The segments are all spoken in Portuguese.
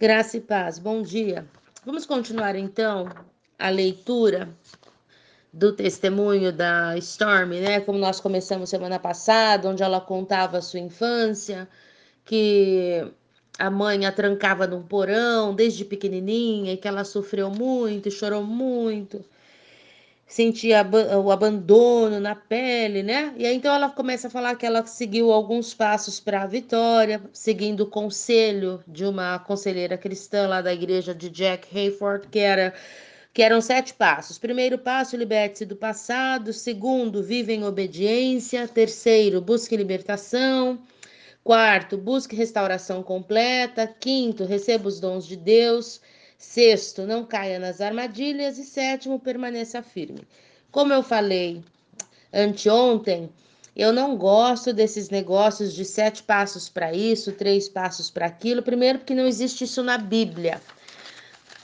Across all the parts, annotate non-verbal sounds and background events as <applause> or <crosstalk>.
Graça e paz, bom dia. Vamos continuar então a leitura do testemunho da Storm, né? Como nós começamos semana passada, onde ela contava a sua infância, que a mãe a trancava num porão desde pequenininha e que ela sofreu muito, chorou muito sentia o abandono na pele, né? E aí então ela começa a falar que ela seguiu alguns passos para a vitória, seguindo o conselho de uma conselheira cristã lá da igreja de Jack Hayford, que era que eram sete passos. Primeiro passo, liberte-se do passado. Segundo, vive em obediência. Terceiro, busque libertação. Quarto, busque restauração completa. Quinto, receba os dons de Deus. Sexto, não caia nas armadilhas. E sétimo, permaneça firme. Como eu falei anteontem, eu não gosto desses negócios de sete passos para isso, três passos para aquilo. Primeiro, porque não existe isso na Bíblia.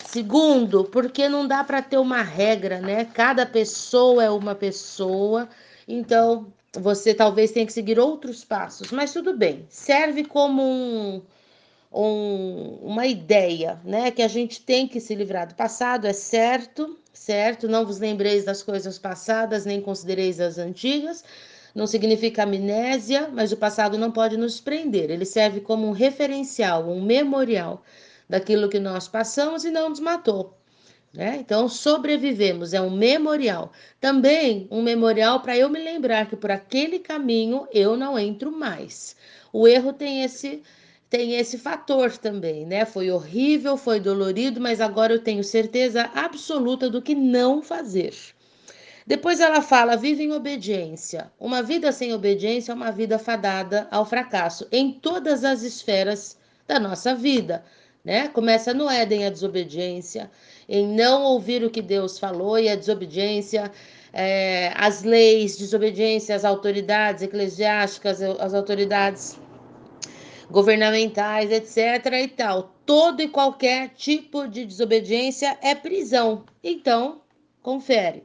Segundo, porque não dá para ter uma regra, né? Cada pessoa é uma pessoa, então você talvez tenha que seguir outros passos, mas tudo bem. Serve como um, um, uma ideia, né? Que a gente tem que se livrar do passado, é certo, certo? Não vos lembreis das coisas passadas, nem considereis as antigas. Não significa amnésia, mas o passado não pode nos prender. Ele serve como um referencial, um memorial daquilo que nós passamos e não nos matou. Né? Então, sobrevivemos, é um memorial. Também um memorial para eu me lembrar que por aquele caminho eu não entro mais. O erro tem esse tem esse fator também, né? Foi horrível, foi dolorido, mas agora eu tenho certeza absoluta do que não fazer. Depois ela fala: vive em obediência. Uma vida sem obediência é uma vida fadada ao fracasso em todas as esferas da nossa vida, né? Começa no Éden a desobediência, em não ouvir o que Deus falou e a desobediência é, às leis, desobediência às autoridades eclesiásticas, às autoridades governamentais, etc. e tal. Todo e qualquer tipo de desobediência é prisão. Então, confere.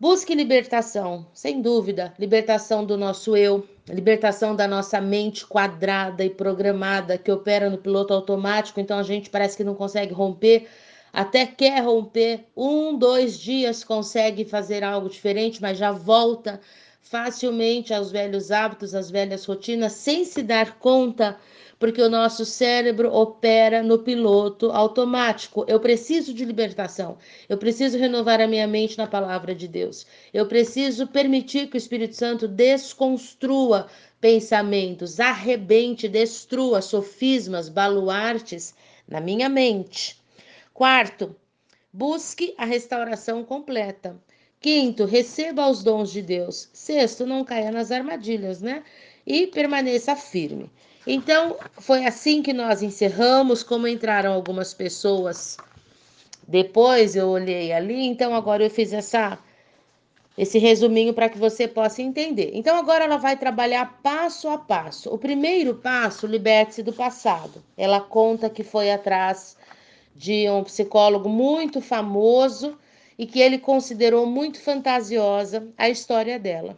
Busque libertação, sem dúvida, libertação do nosso eu, libertação da nossa mente quadrada e programada que opera no piloto automático, então a gente parece que não consegue romper, até quer romper, um, dois dias consegue fazer algo diferente, mas já volta facilmente aos velhos hábitos, às velhas rotinas, sem se dar conta, porque o nosso cérebro opera no piloto automático. Eu preciso de libertação. Eu preciso renovar a minha mente na palavra de Deus. Eu preciso permitir que o Espírito Santo desconstrua pensamentos, arrebente, destrua sofismas, baluartes na minha mente. Quarto, busque a restauração completa. Quinto, receba os dons de Deus. Sexto, não caia nas armadilhas, né? E permaneça firme. Então, foi assim que nós encerramos. Como entraram algumas pessoas depois, eu olhei ali. Então, agora eu fiz essa esse resuminho para que você possa entender. Então, agora ela vai trabalhar passo a passo. O primeiro passo, liberte-se do passado. Ela conta que foi atrás de um psicólogo muito famoso e que ele considerou muito fantasiosa a história dela.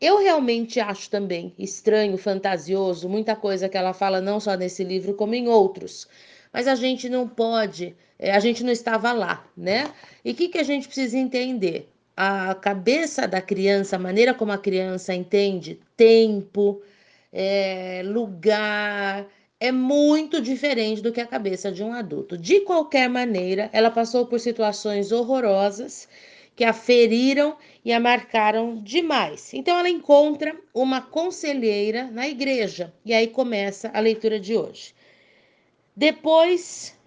Eu realmente acho também estranho, fantasioso, muita coisa que ela fala, não só nesse livro, como em outros. Mas a gente não pode, é, a gente não estava lá, né? E o que, que a gente precisa entender? A cabeça da criança, a maneira como a criança entende tempo, é, lugar, é muito diferente do que a cabeça de um adulto. De qualquer maneira, ela passou por situações horrorosas que a feriram e a marcaram demais. Então, ela encontra uma conselheira na igreja e aí começa a leitura de hoje. Depois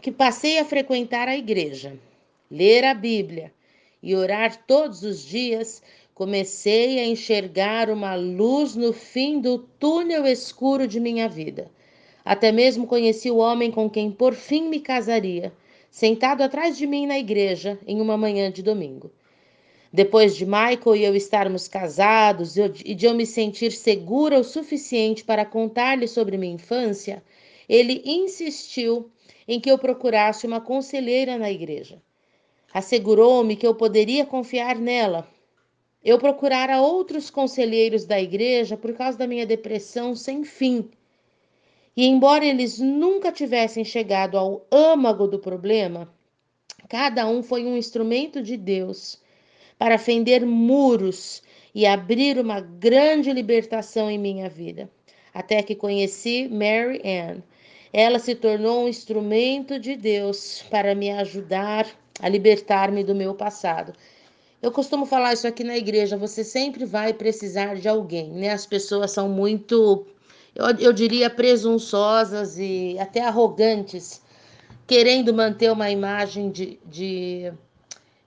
que passei a frequentar a igreja, ler a Bíblia e orar todos os dias, comecei a enxergar uma luz no fim do túnel escuro de minha vida. Até mesmo conheci o homem com quem por fim me casaria, sentado atrás de mim na igreja em uma manhã de domingo. Depois de Michael e eu estarmos casados e de eu me sentir segura o suficiente para contar-lhe sobre minha infância, ele insistiu em que eu procurasse uma conselheira na igreja. Assegurou-me que eu poderia confiar nela. Eu procurara outros conselheiros da igreja por causa da minha depressão sem fim E embora eles nunca tivessem chegado ao âmago do problema, cada um foi um instrumento de Deus para fender muros e abrir uma grande libertação em minha vida. Até que conheci Mary Ann. Ela se tornou um instrumento de Deus para me ajudar a libertar-me do meu passado. Eu costumo falar isso aqui na igreja, você sempre vai precisar de alguém, né? As pessoas são muito, eu, eu diria, presunçosas e até arrogantes, querendo manter uma imagem de, de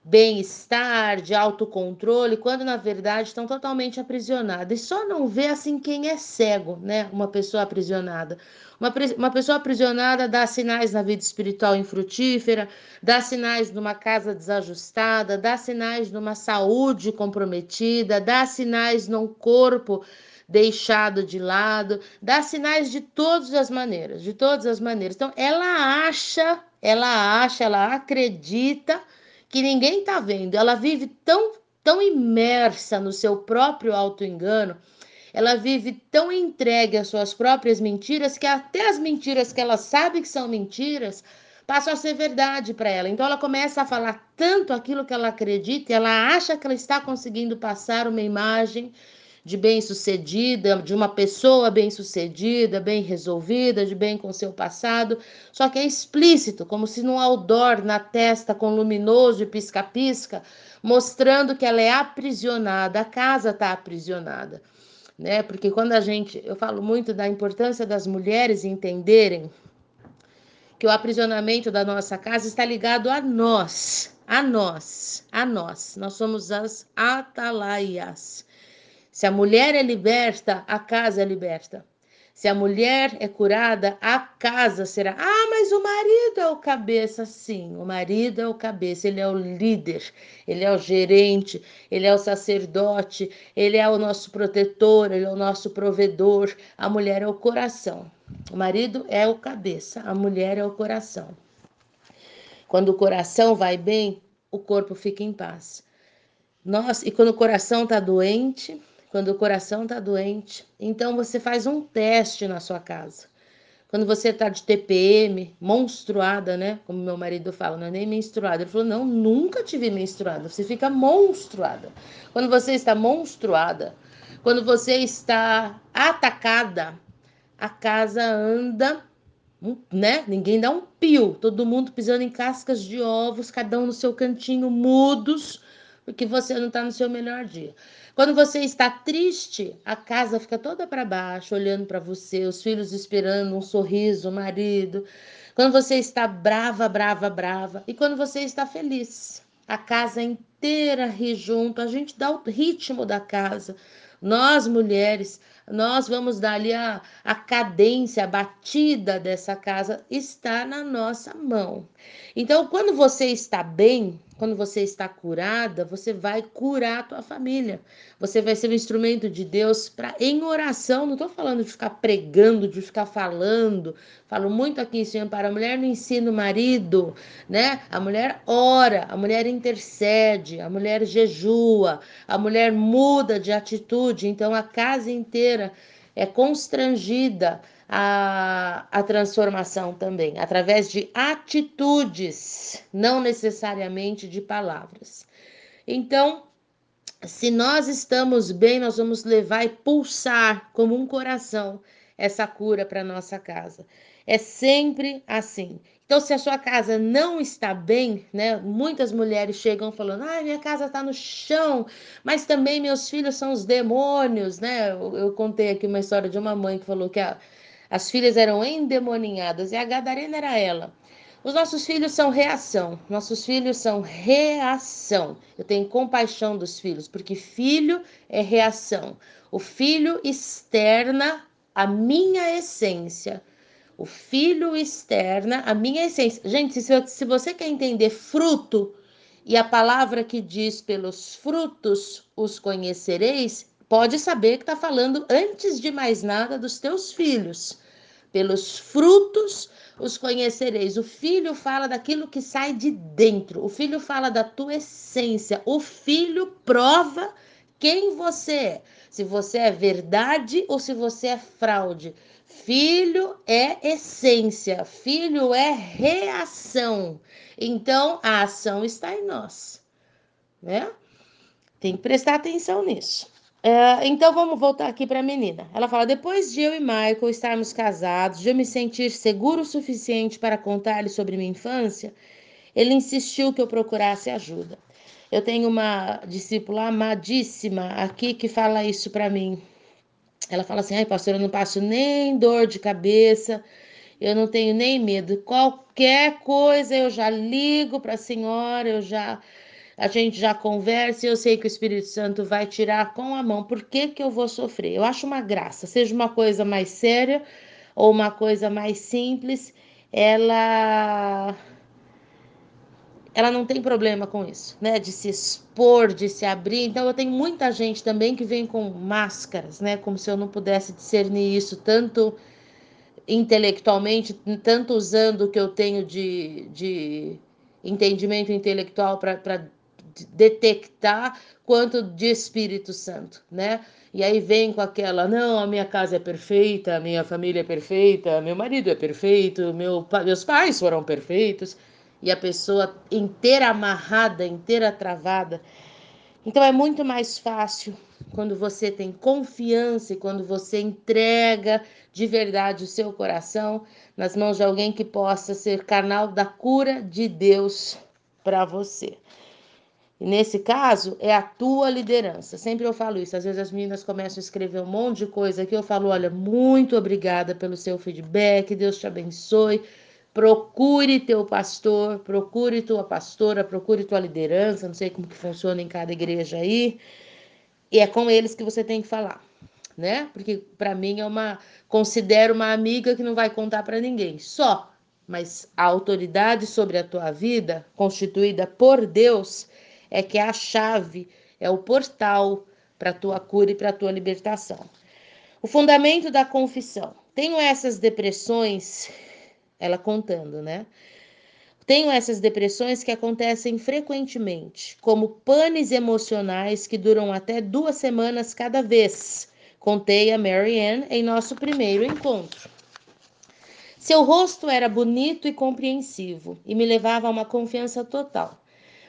bem-estar, de autocontrole, quando na verdade estão totalmente aprisionadas. E só não vê assim quem é cego, né? Uma pessoa aprisionada. Uma, uma pessoa aprisionada dá sinais na vida espiritual infrutífera, dá sinais numa casa desajustada, dá sinais numa saúde comprometida, dá sinais num corpo deixado de lado, dá sinais de todas as maneiras, de todas as maneiras. Então, ela acha, ela acha, ela acredita que ninguém está vendo. Ela vive tão, tão imersa no seu próprio auto-engano, ela vive tão entregue às suas próprias mentiras que até as mentiras que ela sabe que são mentiras passam a ser verdade para ela. Então ela começa a falar tanto aquilo que ela acredita, ela acha que ela está conseguindo passar uma imagem de bem-sucedida, de uma pessoa bem-sucedida, bem resolvida, de bem com seu passado, só que é explícito, como se num outdoor na testa com luminoso e pisca-pisca, mostrando que ela é aprisionada, a casa está aprisionada. Né? Porque quando a gente, eu falo muito da importância das mulheres entenderem que o aprisionamento da nossa casa está ligado a nós, a nós, a nós. Nós somos as atalaias. Se a mulher é liberta, a casa é liberta. Se a mulher é curada, a casa será. Ah, mas o marido é o cabeça, sim. O marido é o cabeça, ele é o líder, ele é o gerente, ele é o sacerdote, ele é o nosso protetor, ele é o nosso provedor. A mulher é o coração. O marido é o cabeça, a mulher é o coração. Quando o coração vai bem, o corpo fica em paz. Nós, e quando o coração está doente, quando o coração está doente. Então você faz um teste na sua casa. Quando você está de TPM, monstruada, né? Como meu marido fala, não é nem menstruada. Ele falou: não, nunca tive menstruada. Você fica monstruada. Quando você está monstruada, quando você está atacada, a casa anda, né? Ninguém dá um pio. Todo mundo pisando em cascas de ovos, cada um no seu cantinho, mudos, porque você não está no seu melhor dia. Quando você está triste, a casa fica toda para baixo, olhando para você, os filhos esperando um sorriso, o marido. Quando você está brava, brava, brava. E quando você está feliz, a casa inteira ri junto, a gente dá o ritmo da casa. Nós, mulheres, nós vamos dar ali a, a cadência, a batida dessa casa, está na nossa mão. Então, quando você está bem, quando você está curada, você vai curar a tua família. Você vai ser um instrumento de Deus para em oração. Não estou falando de ficar pregando, de ficar falando. Falo muito aqui em para a mulher não ensina o marido, né? A mulher ora, a mulher intercede, a mulher jejua, a mulher muda de atitude. Então a casa inteira é constrangida a, a transformação também, através de atitudes, não necessariamente de palavras. Então, se nós estamos bem, nós vamos levar e pulsar como um coração essa cura para nossa casa. É sempre assim. Então, se a sua casa não está bem, né? Muitas mulheres chegam falando: "Ah, minha casa está no chão, mas também meus filhos são os demônios", né? Eu, eu contei aqui uma história de uma mãe que falou que a, as filhas eram endemoninhadas e a gadarena era ela. Os nossos filhos são reação, nossos filhos são reação. Eu tenho compaixão dos filhos, porque filho é reação. O filho externa a minha essência. O filho externa a minha essência. Gente, se, você quer entender fruto e a palavra que diz pelos frutos os conhecereis, pode saber que está falando, antes de mais nada, dos teus filhos. Pelos frutos os conhecereis. O filho fala daquilo que sai de dentro, o filho fala da tua essência, o filho prova quem você é. Se você é verdade ou se você é fraude. Filho é essência, filho é reação. Então, a ação está em nós, né? Tem que prestar atenção nisso. É, então, vamos voltar aqui para a menina. Ela fala: depois de eu e Michael estarmos casados, de eu me sentir seguro o suficiente para contar-lhe sobre minha infância, ele insistiu que eu procurasse ajuda. Eu tenho uma discípula amadíssima aqui que fala isso para mim. Ela fala assim: ai, pastor, eu não passo nem dor de cabeça, eu não tenho nem medo. Qualquer coisa eu já ligo para a senhora, eu já. A gente já conversa e eu sei que o Espírito Santo vai tirar com a mão. Por que, que eu vou sofrer? Eu acho uma graça, seja uma coisa mais séria ou uma coisa mais simples, ela ela não tem problema com isso, né? De se expor, de se abrir. Então eu tenho muita gente também que vem com máscaras, né? Como se eu não pudesse discernir isso tanto intelectualmente, tanto usando o que eu tenho de, de entendimento intelectual para detectar, quanto de Espírito Santo, né? E aí vem com aquela, não, a minha casa é perfeita, a minha família é perfeita, meu marido é perfeito, meu, meus pais foram perfeitos e a pessoa inteira amarrada, inteira travada. Então é muito mais fácil quando você tem confiança e quando você entrega de verdade o seu coração nas mãos de alguém que possa ser canal da cura de Deus para você. E nesse caso, é a tua liderança. Sempre eu falo isso. Às vezes as meninas começam a escrever um monte de coisa aqui. Eu falo: olha, muito obrigada pelo seu feedback, Deus te abençoe. Procure teu pastor, procure tua pastora, procure tua liderança, não sei como que funciona em cada igreja aí. E é com eles que você tem que falar, né? Porque para mim é uma considero uma amiga que não vai contar para ninguém, só. Mas a autoridade sobre a tua vida, constituída por Deus, é que é a chave, é o portal para a tua cura e para a tua libertação. O fundamento da confissão. Tenho essas depressões ela contando, né? Tenho essas depressões que acontecem frequentemente, como panes emocionais que duram até duas semanas cada vez, contei a Mary Ann em nosso primeiro encontro. Seu rosto era bonito e compreensivo e me levava a uma confiança total.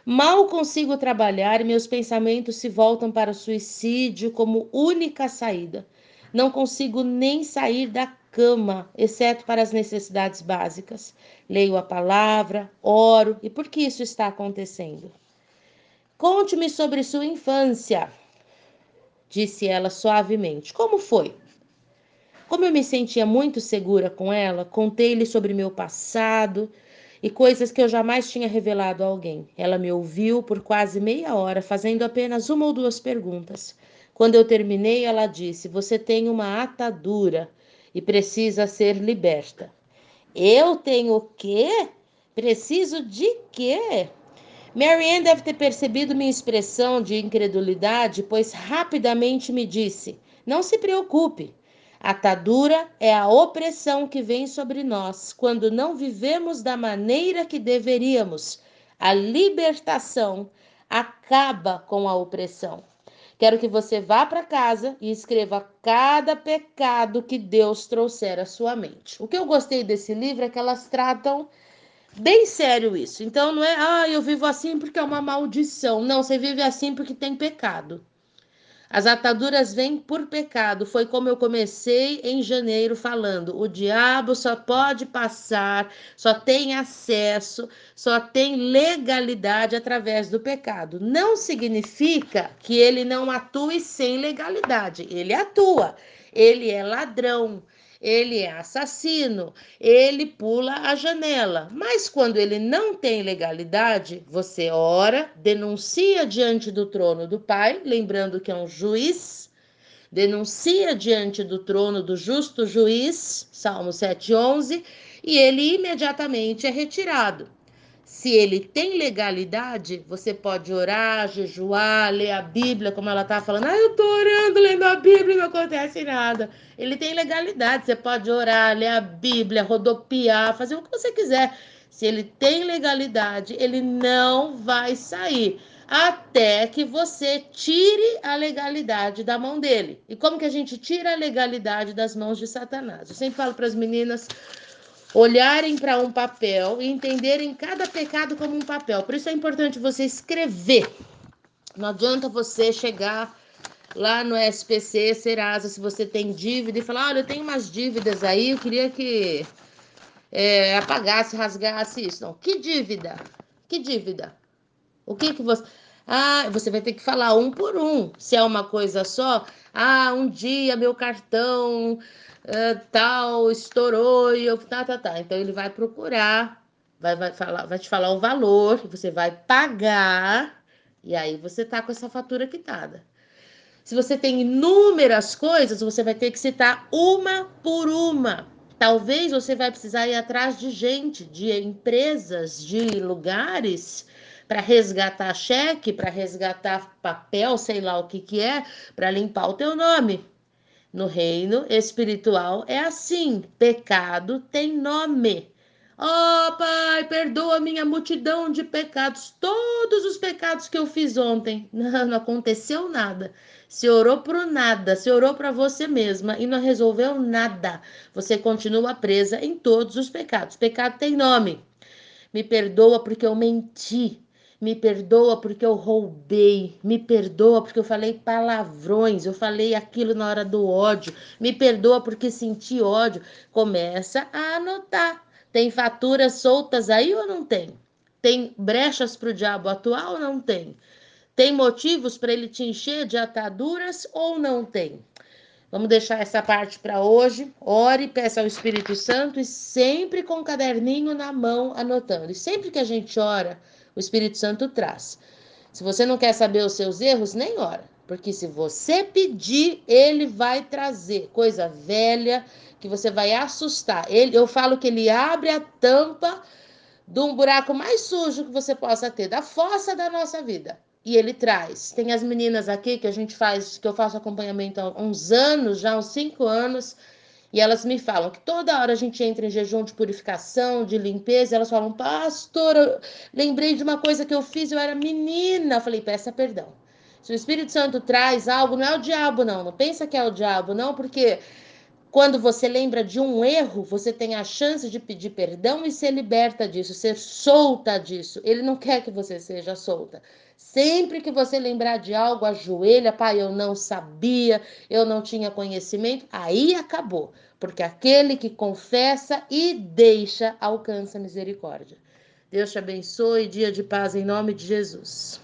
Mal consigo trabalhar e meus pensamentos se voltam para o suicídio como única saída. Não consigo nem sair da cama, exceto para as necessidades básicas. Leio a palavra, oro. E por que isso está acontecendo? Conte-me sobre sua infância, disse ela suavemente. Como foi? Como eu me sentia muito segura com ela, contei-lhe sobre meu passado e coisas que eu jamais tinha revelado a alguém. Ela me ouviu por quase meia hora, fazendo apenas uma ou duas perguntas. Quando eu terminei, ela disse: Você tem uma atadura e precisa ser liberta. Eu tenho o quê? Preciso de quê? Marianne deve ter percebido minha expressão de incredulidade, pois rapidamente me disse: Não se preocupe. Atadura é a opressão que vem sobre nós quando não vivemos da maneira que deveríamos. A libertação acaba com a opressão. Quero que você vá para casa e escreva cada pecado que Deus trouxer à sua mente. O que eu gostei desse livro é que elas tratam bem sério isso. Então não é, ah, eu vivo assim porque é uma maldição. Não, você vive assim porque tem pecado. As ataduras vêm por pecado. Foi como eu comecei em janeiro falando. O diabo só pode passar, só tem acesso, só tem legalidade através do pecado. Não significa que ele não atue sem legalidade. Ele atua. Ele é ladrão, ele é assassino, ele pula a janela. Mas quando ele não tem legalidade, você ora, denuncia diante do trono do Pai, lembrando que é um juiz, denuncia diante do trono do justo juiz, Salmo 7:11, e ele imediatamente é retirado. Se ele tem legalidade, você pode orar, jejuar, ler a Bíblia, como ela está falando. Ah, eu estou orando, lendo a Bíblia e não acontece nada. Ele tem legalidade. Você pode orar, ler a Bíblia, rodopiar, fazer o que você quiser. Se ele tem legalidade, ele não vai sair. até que você tire a legalidade da mão dele. E como que a gente tira a legalidade das mãos de Satanás? Eu sempre falo para as meninas olharem para um papel e entenderem cada pecado como um papel. Por isso é importante você escrever. Não adianta você chegar lá no SPC, Serasa, se você tem dívida e falar: olha, eu tenho umas dívidas aí, eu queria que é, apagasse, rasgasse isso. Não, que dívida? Que dívida? O que que você. Ah, você vai ter que falar um por um. Se é uma coisa só, ah, um dia meu cartão uh, tal estourou e eu. Tá, tá, tá. Então ele vai procurar, vai, vai, falar, vai te falar o valor, você vai pagar, e aí você tá com essa fatura quitada. Se você tem inúmeras coisas, você vai ter que citar uma por uma. Talvez você vai precisar ir atrás de gente, de empresas, de lugares para resgatar cheque, para resgatar papel, sei lá o que que é, para limpar o teu nome. No reino espiritual é assim: pecado tem nome. Ó oh, Pai, perdoa minha multidão de pecados, todos os pecados que eu fiz ontem. <laughs> Não, não aconteceu nada. Se orou por nada, se orou para você mesma e não resolveu nada. Você continua presa em todos os pecados. Pecado tem nome. Me perdoa porque eu menti. Me perdoa porque eu roubei. Me perdoa porque eu falei palavrões. Eu falei aquilo na hora do ódio. Me perdoa porque senti ódio. Começa a anotar. Tem faturas soltas aí ou não tem? Tem brechas para o diabo atuar ou não tem? Tem motivos para ele te encher de ataduras ou não tem? Vamos deixar essa parte para hoje. Ore, peça ao Espírito Santo e sempre com o caderninho na mão anotando. E sempre que a gente ora, o Espírito Santo traz. Se você não quer saber os seus erros, nem ora. Porque se você pedir, ele vai trazer coisa velha que você vai assustar. Ele, eu falo que ele abre a tampa de um buraco mais sujo que você possa ter, da fossa da nossa vida. E ele traz. Tem as meninas aqui que a gente faz, que eu faço acompanhamento há uns anos, já uns cinco anos e elas me falam que toda hora a gente entra em jejum de purificação, de limpeza, elas falam, pastor, lembrei de uma coisa que eu fiz, eu era menina. Eu falei, peça perdão. Se o Espírito Santo traz algo, não é o diabo, não. Não pensa que é o diabo, não, porque quando você lembra de um erro, você tem a chance de pedir perdão e ser liberta disso, ser solta disso. Ele não quer que você seja solta. Sempre que você lembrar de algo, ajoelha, pai, eu não sabia, eu não tinha conhecimento, aí acabou. Porque aquele que confessa e deixa alcança misericórdia. Deus te abençoe, dia de paz em nome de Jesus.